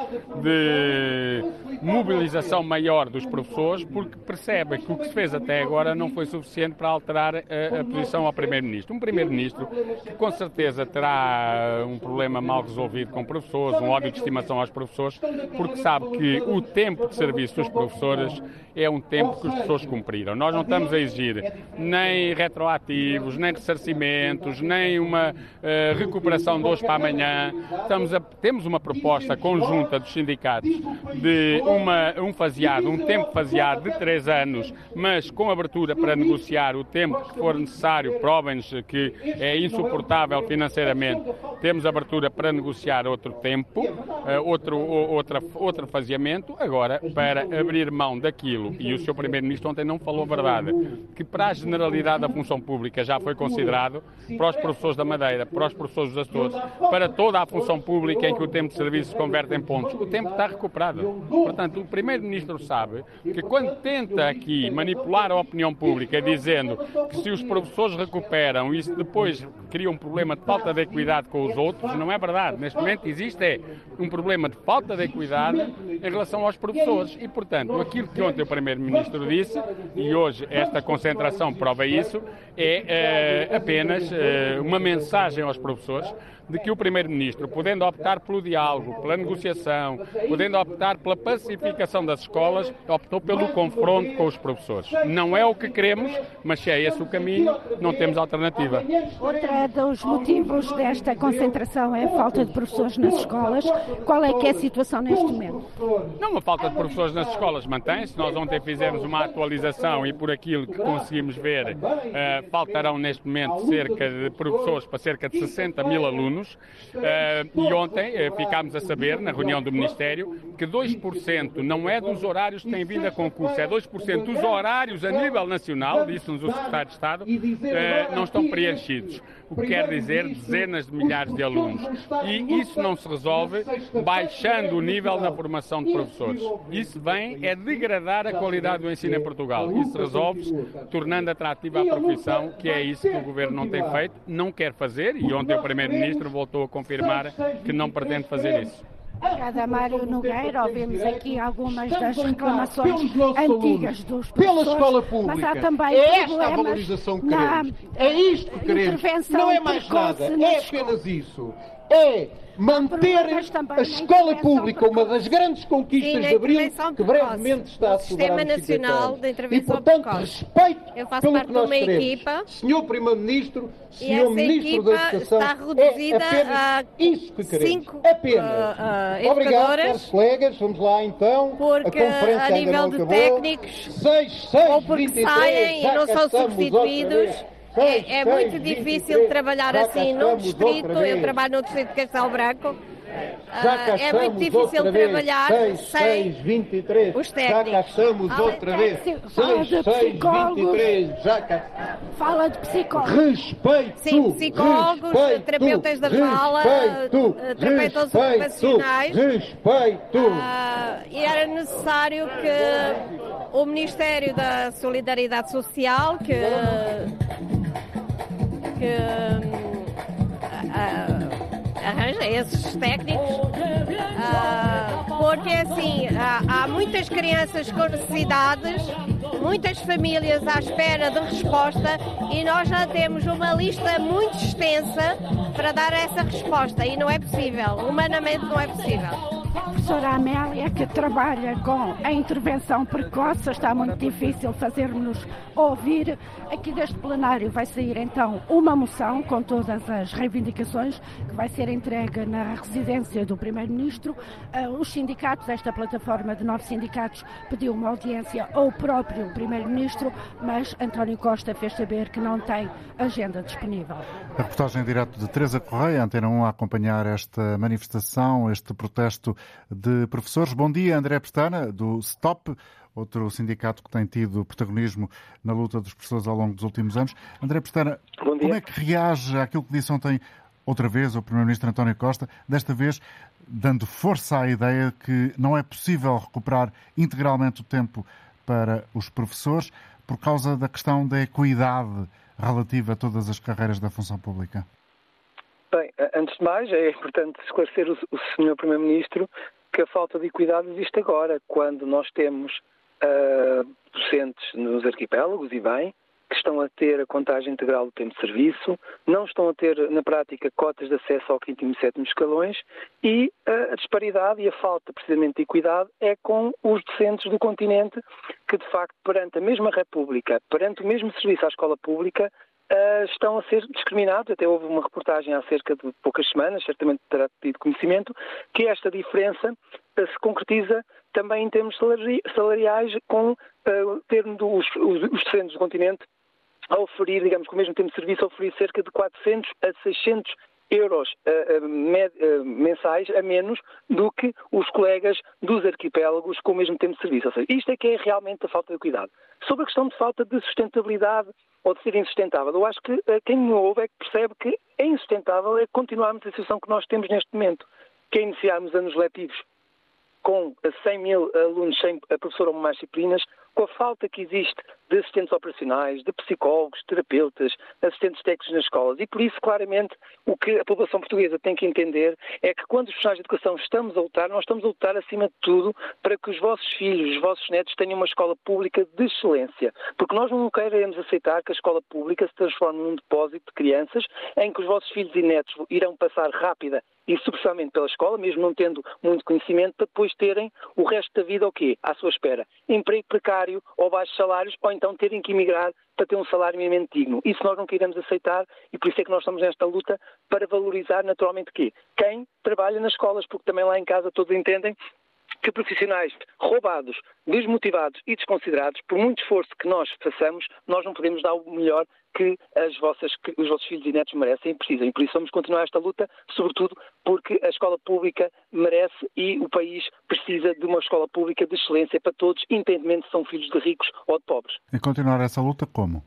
de mobilização maior dos professores porque percebem que o que se fez até agora não foi suficiente para alterar a, a posição ao Primeiro-Ministro. Primeiro-Ministro. Um Primeiro-Ministro que com certeza terá um problema mal resolvido com professores, um ódio de estimação aos professores, porque sabe que o tempo de serviço dos professores é um tempo que os professores cumpriram. Nós não estamos a exigir nem retroativos, nem ressarcimentos, nem uma uh, recuperação de hoje para amanhã. Estamos a, temos uma proposta conjunta dos sindicatos de uma, um faseado, um tempo faseado de três anos, mas com abertura para negociar o tempo que for necessário, provem-nos que é insuportável financeiramente, temos abertura para negociar outro tempo, uh, outro, outra, outro faseamento, agora para abrir mão daquilo e o Sr. Primeiro-Ministro ontem não falou a verdade, que para a generalidade da função pública já foi considerado, para os professores da Madeira, para os professores dos Açores, para toda a função pública em que o tempo de serviço se converte em pontos, o tempo está recuperado. Portanto, o Primeiro-Ministro sabe que quando tenta aqui manipular a opinião pública dizendo que se os professores recuperam, isso depois cria um problema de falta de equidade com os outros, não é verdade. Neste momento existe é, um problema de falta de equidade em relação aos professores e, portanto, aquilo que ontem o Primeiro-Ministro disse, e hoje esta concentração prova isso, é uh, apenas uh, uma mensagem aos professores de que o Primeiro-Ministro, podendo optar pelo diálogo, pela negociação, podendo optar pela pacificação das escolas, optou pelo confronto com os professores. Não é o que queremos, mas se é esse o caminho, não temos alternativa. Outra dos motivos desta concentração é a falta de professores nas escolas. Qual é que é a situação neste momento? Não, a falta de professores nas escolas mantém-se. Nós ontem fizemos uma atualização e por aquilo que conseguimos ver, uh, faltarão neste momento cerca de professores para cerca de 60 mil alunos. Uh, e ontem uh, ficámos a saber, na reunião do Ministério, que 2% não é dos horários que têm vindo a concurso, é 2% dos horários a nível nacional, disse-nos o Secretário de Estado, não estão preenchidos. O que quer dizer dezenas de milhares de alunos. E isso não se resolve baixando o nível na formação de professores. Isso vem é degradar a qualidade do ensino em Portugal. Isso resolve-se tornando atrativa a profissão, que é isso que o Governo não tem feito, não quer fazer, e ontem o Primeiro-Ministro voltou a confirmar que não pretende fazer isso. Obrigada, Mário Nogueira. Ouvimos aqui algumas das reclamações antigas dos professores. Pela escola pública. Mas há também é esta a valorização que queremos. É isto que queremos. Não é mais nada. É apenas isso. É manter a escola pública, uma das grandes conquistas de Abril, que brevemente está a Sistema Nacional de Intervenção E, portanto, respeito Eu faço pelo parte que nós de uma queremos. equipa Senhor Primeiro-Ministro, Senhor Ministro da Educação, está reduzida é apenas a isso que queremos. cinco apenas. uh, uh, Obrigado, caros colegas. Vamos lá, então. Porque, a conferência a nível de acabou. técnicos, Seis, seis, ou porque 23, saem e não são substituídos. É, é muito 23, difícil trabalhar assim num distrito. Eu trabalho no distrito de Castelo Branco. Já Ah, é muito difícil outra vez. trabalhar 6, sem 6, 23. os Já técnicos. cá estamos Ah, outra vez. Fala 6, de 6, psicólogos. 23. Já. Fala de psicólogos. Respeito. Sim, psicólogos, respeito, terapeutas da fala, respeito, terapeutas respeito, ocupacionais. Respeito. Ah, e era necessário que o Ministério da Solidariedade Social, que, que ah, arranja esses técnicos, ah, porque assim há, há muitas crianças com necessidades, muitas famílias à espera de resposta e nós já temos uma lista muito extensa para dar essa resposta e não é possível, humanamente não é possível. Professora Amélia, que trabalha com a intervenção precoce, está muito difícil fazer-nos ouvir. Aqui deste plenário vai sair então uma moção com todas as reivindicações que vai ser entregue na residência do Primeiro-Ministro. Ah, Os sindicatos, esta plataforma de nove sindicatos, pediu uma audiência ao próprio Primeiro-Ministro, mas António Costa fez saber que não tem agenda disponível. A reportagem em direto de Teresa Correia, Antena 1, a acompanhar esta manifestação, este protesto de professores. Bom dia, André Pestana, do STOP, outro sindicato que tem tido protagonismo na luta dos professores ao longo dos últimos anos. André Pestana, Bom dia. como é que reage àquilo que disse ontem outra vez o Primeiro-Ministro António Costa, desta vez dando força à ideia que não é possível recuperar integralmente o tempo para os professores por causa da questão da equidade relativa a todas as carreiras da função pública? Bem, antes de mais, é importante esclarecer o, o Sr. Primeiro-Ministro que a falta de equidade existe agora, quando nós temos ah, docentes nos arquipélagos, e bem, que estão a ter a contagem integral do tempo de serviço, não estão a ter, na prática, cotas de acesso ao quinto e sétimo escalões, e a disparidade e a falta, precisamente, de equidade é com os docentes do continente, que, de facto, perante a mesma República, perante o mesmo serviço à escola pública, Uh, estão a ser discriminados. Até houve uma reportagem há cerca de poucas semanas, certamente terá tido conhecimento, que esta diferença uh, se concretiza também em termos salari salariais, com uh, tendo os, os, os docentes do continente a oferir, digamos, com o mesmo tempo de serviço, a oferir cerca de 400 a 600 euros mensais a menos do que os colegas dos arquipélagos com o mesmo tempo de serviço. Ou seja, isto é que é realmente a falta de cuidado. Sobre a questão de falta de sustentabilidade ou de ser insustentável, eu acho que quem me ouve é que percebe que é insustentável é continuarmos a situação que nós temos neste momento, que é iniciarmos anos letivos com 100 mil alunos sem professor ou mais disciplinas, com a falta que existe de assistentes operacionais, de psicólogos, terapeutas, assistentes técnicos nas escolas. E por isso, claramente, o que a população portuguesa tem que entender é que quando os profissionais de educação estamos a lutar, nós estamos a lutar, acima de tudo, para que os vossos filhos, os vossos netos tenham uma escola pública de excelência. Porque nós não queremos aceitar que a escola pública se transforme num depósito de crianças em que os vossos filhos e netos irão passar rápida e substancialmente pela escola, mesmo não tendo muito conhecimento, para depois terem o resto da vida o quê? À sua espera. Emprego precário ou baixos salários, ou então terem que emigrar para ter um salário minimamente digno. Isso nós não queremos aceitar e por isso é que nós estamos nesta luta para valorizar naturalmente quê? Quem trabalha nas escolas, porque também lá em casa todos entendem que profissionais roubados, desmotivados e desconsiderados, por muito esforço que nós façamos, nós não podemos dar o melhor que, as vossas, que os vossos filhos e netos merecem e precisam. E por isso vamos continuar esta luta, sobretudo porque a escola pública merece e o país precisa de uma escola pública de excelência para todos, independentemente se são filhos de ricos ou de pobres. E continuar essa luta como?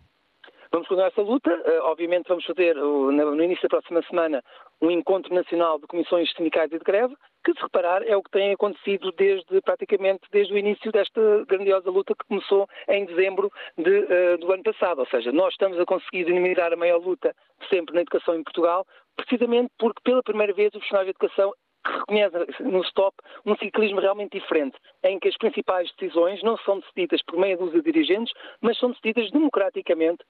Vamos continuar essa luta. Uh, obviamente vamos fazer no início da próxima semana um encontro nacional de comissões sindicais e de greve, que se reparar é o que tem acontecido desde praticamente desde o início desta grandiosa luta que começou em dezembro de, uh, do ano passado. Ou seja, nós estamos a conseguir dinamizar a maior luta sempre na educação em Portugal, precisamente porque pela primeira vez o profissional de educação reconhece no stop um ciclismo realmente diferente, em que as principais decisões não são decididas por meia dúzia de dirigentes, mas são decididas democraticamente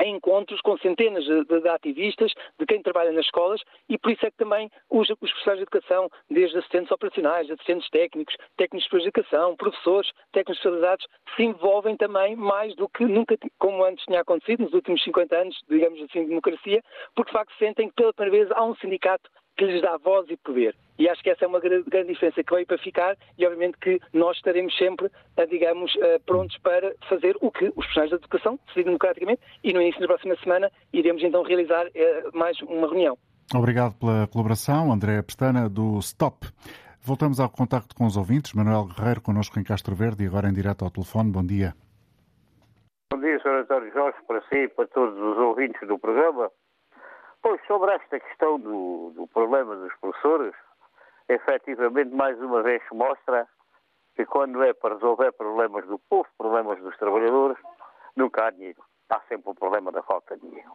em encontros com centenas de, de, ativistas, de quem trabalha nas escolas, e por isso é que também os, os professores de educação, desde assistentes operacionais, assistentes técnicos, técnicos de educação, professores, técnicos especializados, se envolvem também mais do que nunca, como antes tinha acontecido, nos últimos 50 anos, digamos assim, de democracia, porque de facto sentem que pela primeira vez há um sindicato que lhes dá voz e poder. E acho que essa é uma grande, diferença que veio para ficar e obviamente que nós estaremos sempre, eh, digamos, eh, prontos para fazer o que os profissionais da educação decidem democraticamente e no início da próxima semana iremos então realizar eh, mais uma reunião. Obrigado pela colaboração, André Pestana, do STOP. Voltamos ao contacto com os ouvintes. Manuel Guerreiro, connosco em Castro Verde e agora em direto ao telefone. Bom dia. Bom dia, Sr. António Jorge, para si e para todos os ouvintes do programa. Pois, sobre esta questão do, do problema dos professores, efetivamente, mais uma vez mostra que quando é para resolver problemas do povo, problemas dos trabalhadores, nunca há dinheiro. Há sempre o problema da falta de dinheiro.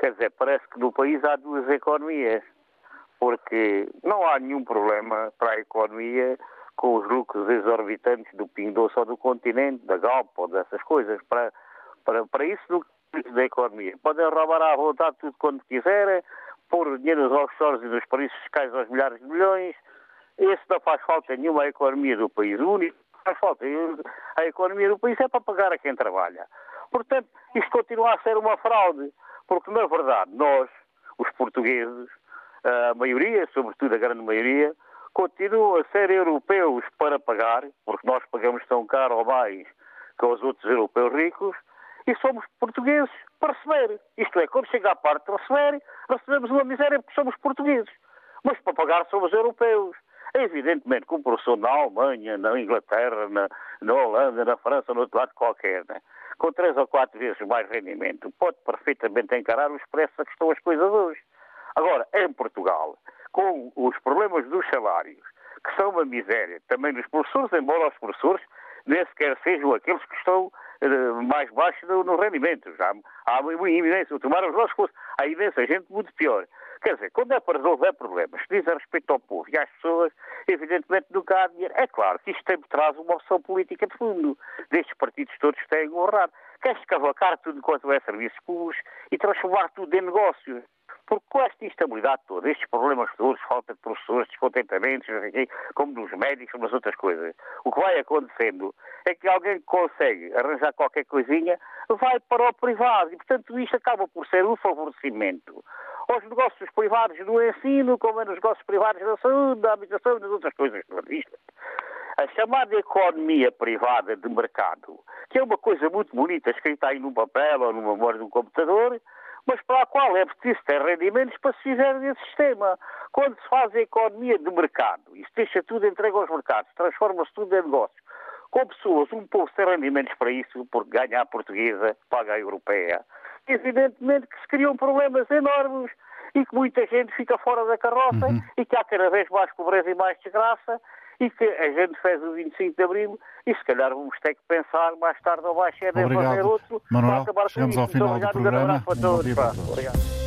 Quer dizer, parece que no país há duas economias, porque não há nenhum problema para a economia com os lucros exorbitantes do Pindoço ou do continente, da Galp ou dessas coisas. Para, para, para isso da economia. Podem roubar à vontade tudo quando quiserem, pôr dinheiro nos offshores e nos países fiscais aos milhares de milhões. Esse não faz falta nenhuma à economia do país. O único que faz falta à economia do país é para pagar a quem trabalha. Portanto, isto continua a ser uma fraude, porque na verdade nós, os portugueses, a maioria, sobretudo a grande maioria, continuam a ser europeus para pagar, porque nós pagamos tão caro ou mais que os outros europeus ricos, e somos portugueses para receber. Isto é, quando chega à parte de receber, recebemos uma miséria porque somos portugueses. Mas para pagar somos europeus. É evidentemente um professor na Alemanha, na Inglaterra, na, na Holanda, na França, no outro lado qualquer, né? com três ou quatro vezes mais rendimento, pode perfeitamente encarar os preços a que estão as coisas hoje. Agora, em Portugal, com os problemas dos salários, que são uma miséria, também dos professores, embora os professores nem sequer sejam aqueles que estão mais baixos no, no rendimento. Já há, imensa, tomar os nossos cursos, há imensa gente muito pior. Quer dizer, quando é para resolver problemas que dizem respeito ao povo e às pessoas, evidentemente nunca há dinheiro. É claro que isto sempre traz uma opção política de fundo. Destes partidos todos têm honrado. Quer escavacar tudo quanto é serviços públicos e transformar tudo em negócios. Porque com esta instabilidade toda, estes problemas todos, falta de professores, descontentamentos, como dos médicos, como as outras coisas, o que vai acontecendo é que alguém que consegue arranjar qualquer coisinha vai para o privado. E, portanto, isto acaba por ser um favorecimento aos negócios privados do ensino, como é nos negócios privados da saúde, da habitação e das outras coisas A chamada economia privada de mercado, que é uma coisa muito bonita, escrita aí num papel ou numa memória de um computador, mas para a qual é preciso ter rendimentos para se viver nesse sistema. Quando se faz a economia de mercado, se deixa tudo entregue aos mercados, transforma-se tudo em negócio, com pessoas, um povo sem rendimentos para isso, porque ganha a portuguesa, paga a europeia, evidentemente que se criam problemas enormes e que muita gente fica fora da carroça uhum. e que há cada vez mais pobreza e mais desgraça e que a gente fez o 25 de Abril e se calhar vamos ter que pensar mais tarde ou mais cedo em fazer outro Manuel, para acabar com isso. ao final do programa. Um Obrigado.